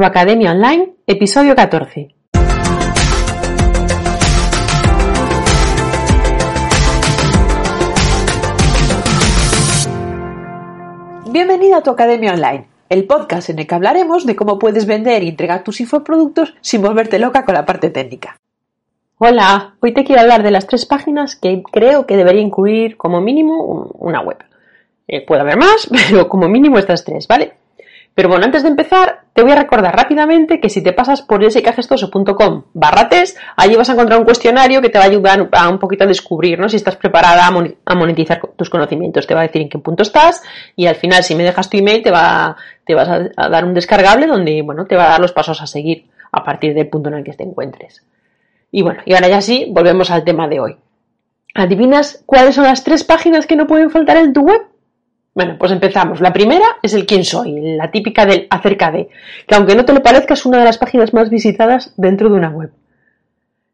Tu Academia Online, episodio 14. Bienvenida a Tu Academia Online, el podcast en el que hablaremos de cómo puedes vender y entregar tus infoproductos sin volverte loca con la parte técnica. Hola, hoy te quiero hablar de las tres páginas que creo que debería incluir como mínimo una web. Eh, puede haber más, pero como mínimo estas tres, ¿vale? Pero bueno, antes de empezar, te voy a recordar rápidamente que si te pasas por skgestoso.com barra allí vas a encontrar un cuestionario que te va a ayudar a un poquito a descubrir ¿no? si estás preparada a monetizar tus conocimientos. Te va a decir en qué punto estás y al final, si me dejas tu email, te, va, vas a, dar un descargable donde bueno, te va a dar los pasos a seguir a partir del punto en el que te encuentres. Y bueno, y ahora ya sí, volvemos al tema de hoy. ¿Adivinas cuáles son las tres páginas que no pueden faltar en tu web? Bueno, pues empezamos. La primera es el quién soy, la típica del acerca de, que aunque no te lo parezca es una de las páginas más visitadas dentro de una web.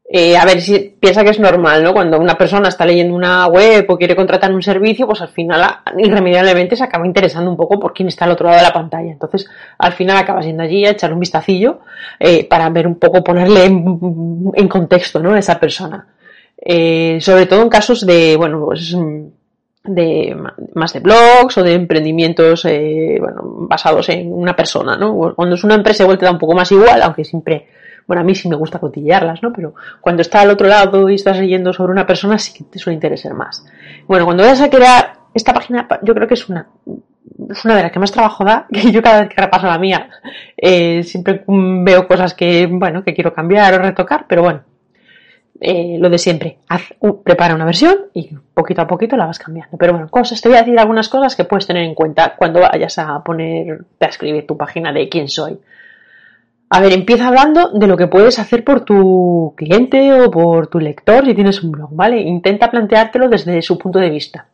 Eh, a ver, si piensa que es normal, ¿no? Cuando una persona está leyendo una web o quiere contratar un servicio, pues al final irremediablemente se acaba interesando un poco por quién está al otro lado de la pantalla. Entonces, al final acaba siendo allí a echar un vistacillo eh, para ver un poco, ponerle en, contexto, ¿no? A esa persona. Eh, sobre todo en casos de, bueno, pues de más de blogs o de emprendimientos eh, bueno, basados en una persona, ¿no? Cuando es una empresa igual te da un poco más igual, aunque siempre, bueno, a mí sí me gusta cotillearlas, ¿no? Pero cuando está al otro lado y estás leyendo sobre una persona sí que te suele interesar más. Bueno, cuando vayas a crear esta página, yo creo que es una, es una de las que más trabajo da, que yo cada vez que repaso la mía, eh, siempre veo cosas que, bueno, que quiero cambiar o retocar, pero bueno, eh, lo de siempre, haz, prepara una versión y poquito a poquito la vas cambiando. Pero bueno, cosas, te voy a decir algunas cosas que puedes tener en cuenta cuando vayas a poner, a escribir tu página de quién soy. A ver, empieza hablando de lo que puedes hacer por tu cliente o por tu lector si tienes un blog, ¿vale? Intenta planteártelo desde su punto de vista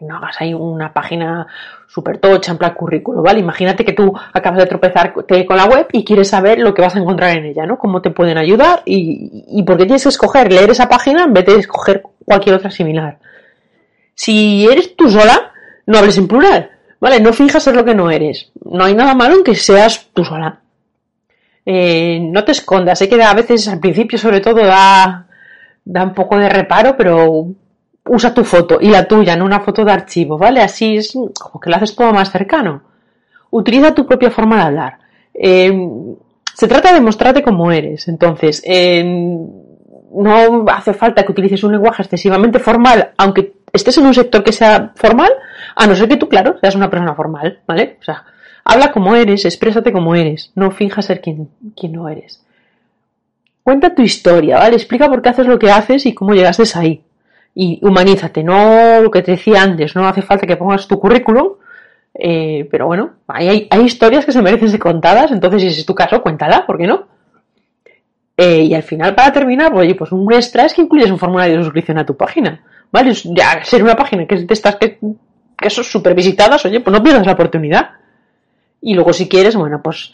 no hagas ahí una página súper tocha en plan currículo, ¿vale? Imagínate que tú acabas de tropezar con la web y quieres saber lo que vas a encontrar en ella, ¿no? Cómo te pueden ayudar y, y por qué tienes que escoger leer esa página en vez de escoger cualquier otra similar. Si eres tú sola, no hables en plural, ¿vale? No fijas ser lo que no eres. No hay nada malo en que seas tú sola. Eh, no te escondas, sé que a veces al principio sobre todo da, da un poco de reparo, pero usa tu foto y la tuya, no una foto de archivo, ¿vale? Así es como que lo haces todo más cercano. Utiliza tu propia forma de hablar. Eh, se trata de mostrarte como eres. Entonces, eh, no hace falta que utilices un lenguaje excesivamente formal, aunque estés en un sector que sea formal, a no ser que tú, claro, seas una persona formal, ¿vale? O sea, habla como eres, exprésate como eres, no finjas ser quien, quien no eres. Cuenta tu historia, ¿vale? Explica por qué haces lo que haces y cómo llegaste ahí y humanízate, no lo que te decía antes, no hace falta que pongas tu currículum, eh, pero bueno, hay, hay, historias que se merecen ser contadas, entonces si es tu caso, cuéntala, ¿por qué no? Eh, y al final, para terminar, pues, oye, pues un extra es que incluyes un formulario de suscripción a tu página, ¿vale? Ya ser una página que es de estas que, que son súper visitadas, oye, pues no pierdas la oportunidad. Y luego si quieres, bueno, pues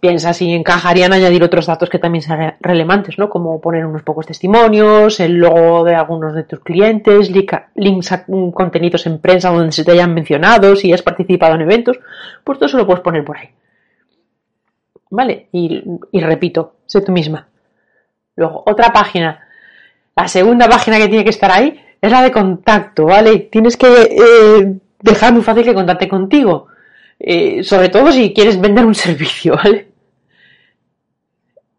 piensa si encajarían añadir otros datos que también sean relevantes, ¿no? Como poner unos pocos testimonios, el logo de algunos de tus clientes, links a contenidos en prensa donde se te hayan mencionado, si has participado en eventos, pues todo eso lo puedes poner por ahí. ¿Vale? Y, repito, sé tú misma. Luego, otra página. La segunda página que tiene que estar ahí es la de contacto, ¿vale? Tienes que eh, dejar muy fácil que contacte contigo eh, sobre todo si quieres vender un servicio, ¿vale?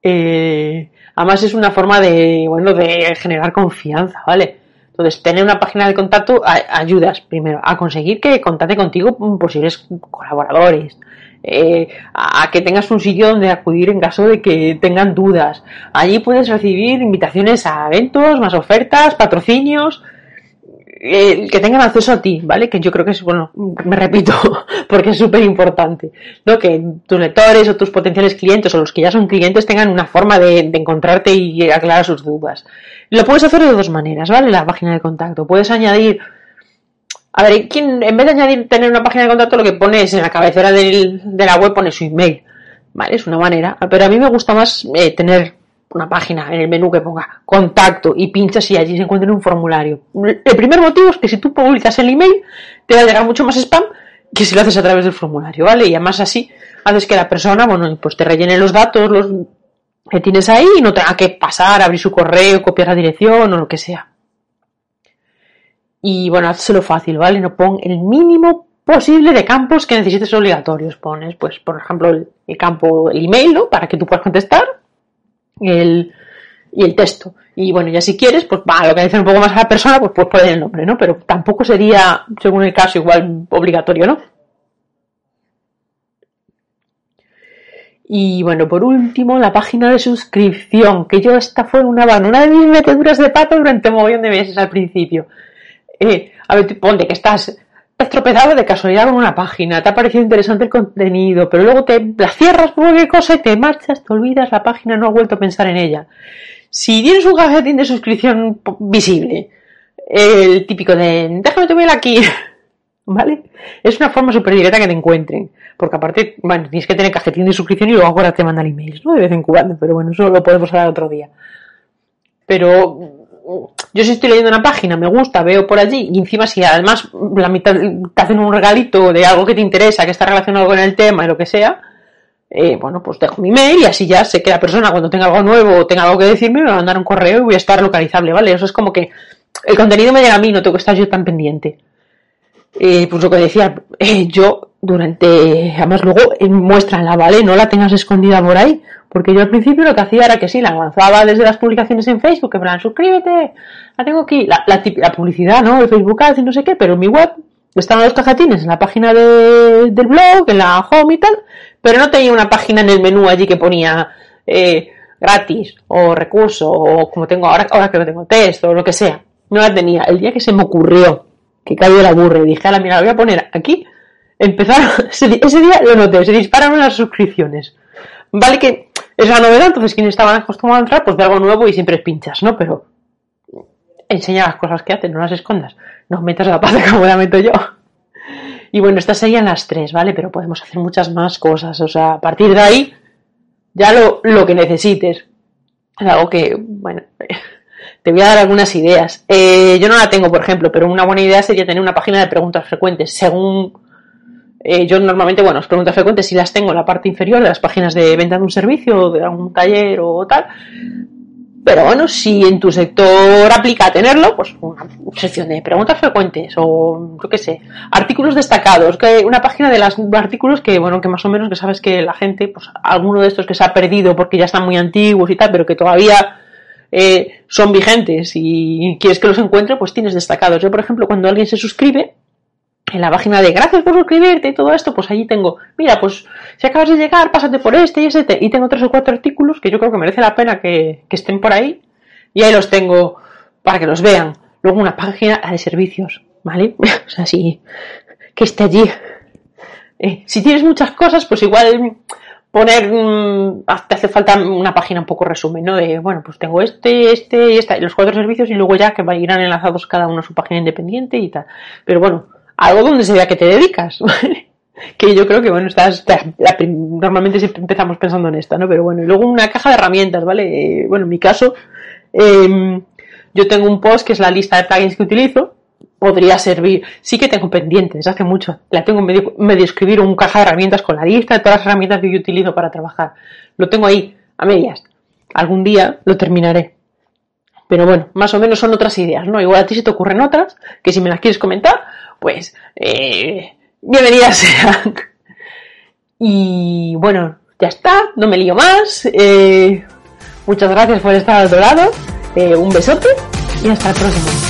Eh, además es una forma de, bueno, de generar confianza, ¿vale? Entonces, tener una página de contacto ayudas primero a conseguir que contacte contigo posibles colaboradores, eh, a que tengas un sitio donde acudir en caso de que tengan dudas. Allí puedes recibir invitaciones a eventos, más ofertas, patrocinios, que tengan acceso a ti, ¿vale? Que yo creo que es, bueno, me repito, porque es súper importante, ¿no? Que tus lectores o tus potenciales clientes o los que ya son clientes tengan una forma de, encontrarte y aclarar sus dudas. Lo puedes hacer de dos maneras, ¿vale? La página de contacto. Puedes añadir, a ver, ¿quién, en vez de añadir tener una página de contacto, lo que pones en la cabecera de la web pone su email, ¿vale? Es una manera. Pero a mí me gusta más eh, tener una página en el menú que ponga contacto y pinchas y allí se encuentra un formulario. El primer motivo es que si tú publicas el email te va a llegar mucho más spam que si lo haces a través del formulario, ¿vale? Y además así haces que la persona, bueno, pues te rellene los datos los que tienes ahí y no tenga que pasar, abrir su correo, copiar la dirección o lo que sea. Y bueno, hazlo fácil, ¿vale? No pon el mínimo posible de campos que necesites obligatorios. Pones, pues, por ejemplo, el, campo, el email, ¿no? Para que tú puedas contestar. El, y el texto. Y bueno, ya si quieres, pues va, lo que dice un poco más a la persona, pues puedes poner el nombre, ¿no? Pero tampoco sería, según el caso, igual obligatorio, ¿no? Y bueno, por último, la página de suscripción, que yo esta fue una, una de mis meteduras de pato durante un montón de meses al principio. Eh, a ver, ponte que estás estropezado de casualidad con una página, te ha parecido interesante el contenido, pero luego te la cierras por cualquier cosa y te marchas, te olvidas la página, no has vuelto a pensar en ella. Si tienes un cajetín de suscripción visible, el típico de déjame tu mail aquí, ¿vale? Es una forma súper directa que te encuentren. Porque aparte, bueno, tienes que tener cajetín de suscripción y luego ahora te mandan emails, ¿no? De vez en cuando, pero bueno, eso lo podemos hablar otro día. Pero yo si estoy leyendo una página, me gusta, veo por allí, y encima si además la mitad te hacen un regalito de algo que te interesa, que está relacionado con el tema y lo que sea, eh, bueno, pues dejo mi mail y así ya sé que la persona cuando tenga algo nuevo o tenga algo que decirme me va a mandar un correo y voy a estar localizable, ¿vale? Eso es como que el contenido me llega a mí, no tengo que estar yo tan pendiente. Eh, pues lo que decía, eh, yo durante, además luego muéstranla, ¿vale? No la tengas escondida por ahí, porque yo al principio lo que hacía era que sí, la lanzaba desde las publicaciones en Facebook, que plan, suscríbete, la tengo aquí, la, la, publicidad, ¿no? El Facebook Ads y no sé qué, pero en mi web estaban los cajetines en la página del blog, en la home y tal, pero no tenía una página en el menú allí que ponía eh, gratis o recurso o como tengo ahora, ahora que no tengo texto o lo que sea. No la tenía. El día que se me ocurrió que cayó la burra y dije, a la mira, la voy a poner aquí, empezaron, ese día lo noté, se dispararon las suscripciones. Vale que es la novedad, entonces quienes estaban acostumbrados a entrar, pues de algo nuevo y siempre pinchas, ¿no? Pero enseña las cosas que hacen, no las escondas. No metas la pata como la meto yo. Y bueno, estas serían las tres, ¿vale? Pero podemos hacer muchas más cosas. O sea, a partir de ahí, ya lo, lo que necesites. Es algo que, bueno, te voy a dar algunas ideas. Eh, yo no la tengo, por ejemplo, pero una buena idea sería tener una página de preguntas frecuentes. Según eh, yo normalmente, bueno, las preguntas frecuentes sí las tengo en la parte inferior de las páginas de venta de un servicio, de algún taller o tal. Pero bueno, si en tu sector aplica tenerlo, pues una sección de preguntas frecuentes o yo qué sé, artículos destacados, que una página de los artículos que bueno, que más o menos que sabes que la gente, pues alguno de estos que se ha perdido porque ya están muy antiguos y tal, pero que todavía eh, son vigentes y quieres que los encuentre, pues tienes destacados. Yo, por ejemplo, cuando alguien se suscribe, en la página de gracias por suscribirte y todo esto, pues allí tengo, mira, pues si acabas de llegar, pásate por este y ese, y tengo tres o cuatro artículos que yo creo que merece la pena que, estén por ahí, y ahí los tengo para que los vean. Luego una página de servicios, ¿vale? o sea, si, que esté allí. Eh, si tienes muchas cosas, pues igual poner, mm, te hace falta una página un poco resumen, ¿no? De, bueno, pues tengo este, este y esta, los cuatro servicios y luego ya que irán enlazados cada uno a su página independiente y tal. Pero bueno, algo donde se vea que te dedicas, que yo creo que, bueno, estás, normalmente siempre empezamos pensando en esta, ¿no? Pero bueno, y luego una caja de herramientas, ¿vale? bueno, en mi caso, em, yo tengo un post que es la lista de plugins que utilizo, podría servir, sí que tengo pendientes, hace mucho, la tengo medio, medio escribir un caja de herramientas con la lista de todas las herramientas que yo utilizo para trabajar. Lo tengo ahí, a medias. Algún día lo terminaré. Pero bueno, más o menos son otras ideas, ¿no? Igual a ti se te ocurren otras, que si me las quieres comentar, pues eh, bienvenidas sean. Y bueno, ya está, no me lío más. Eh, muchas gracias por estar al otro lado. Eh, un besote y hasta el próximo.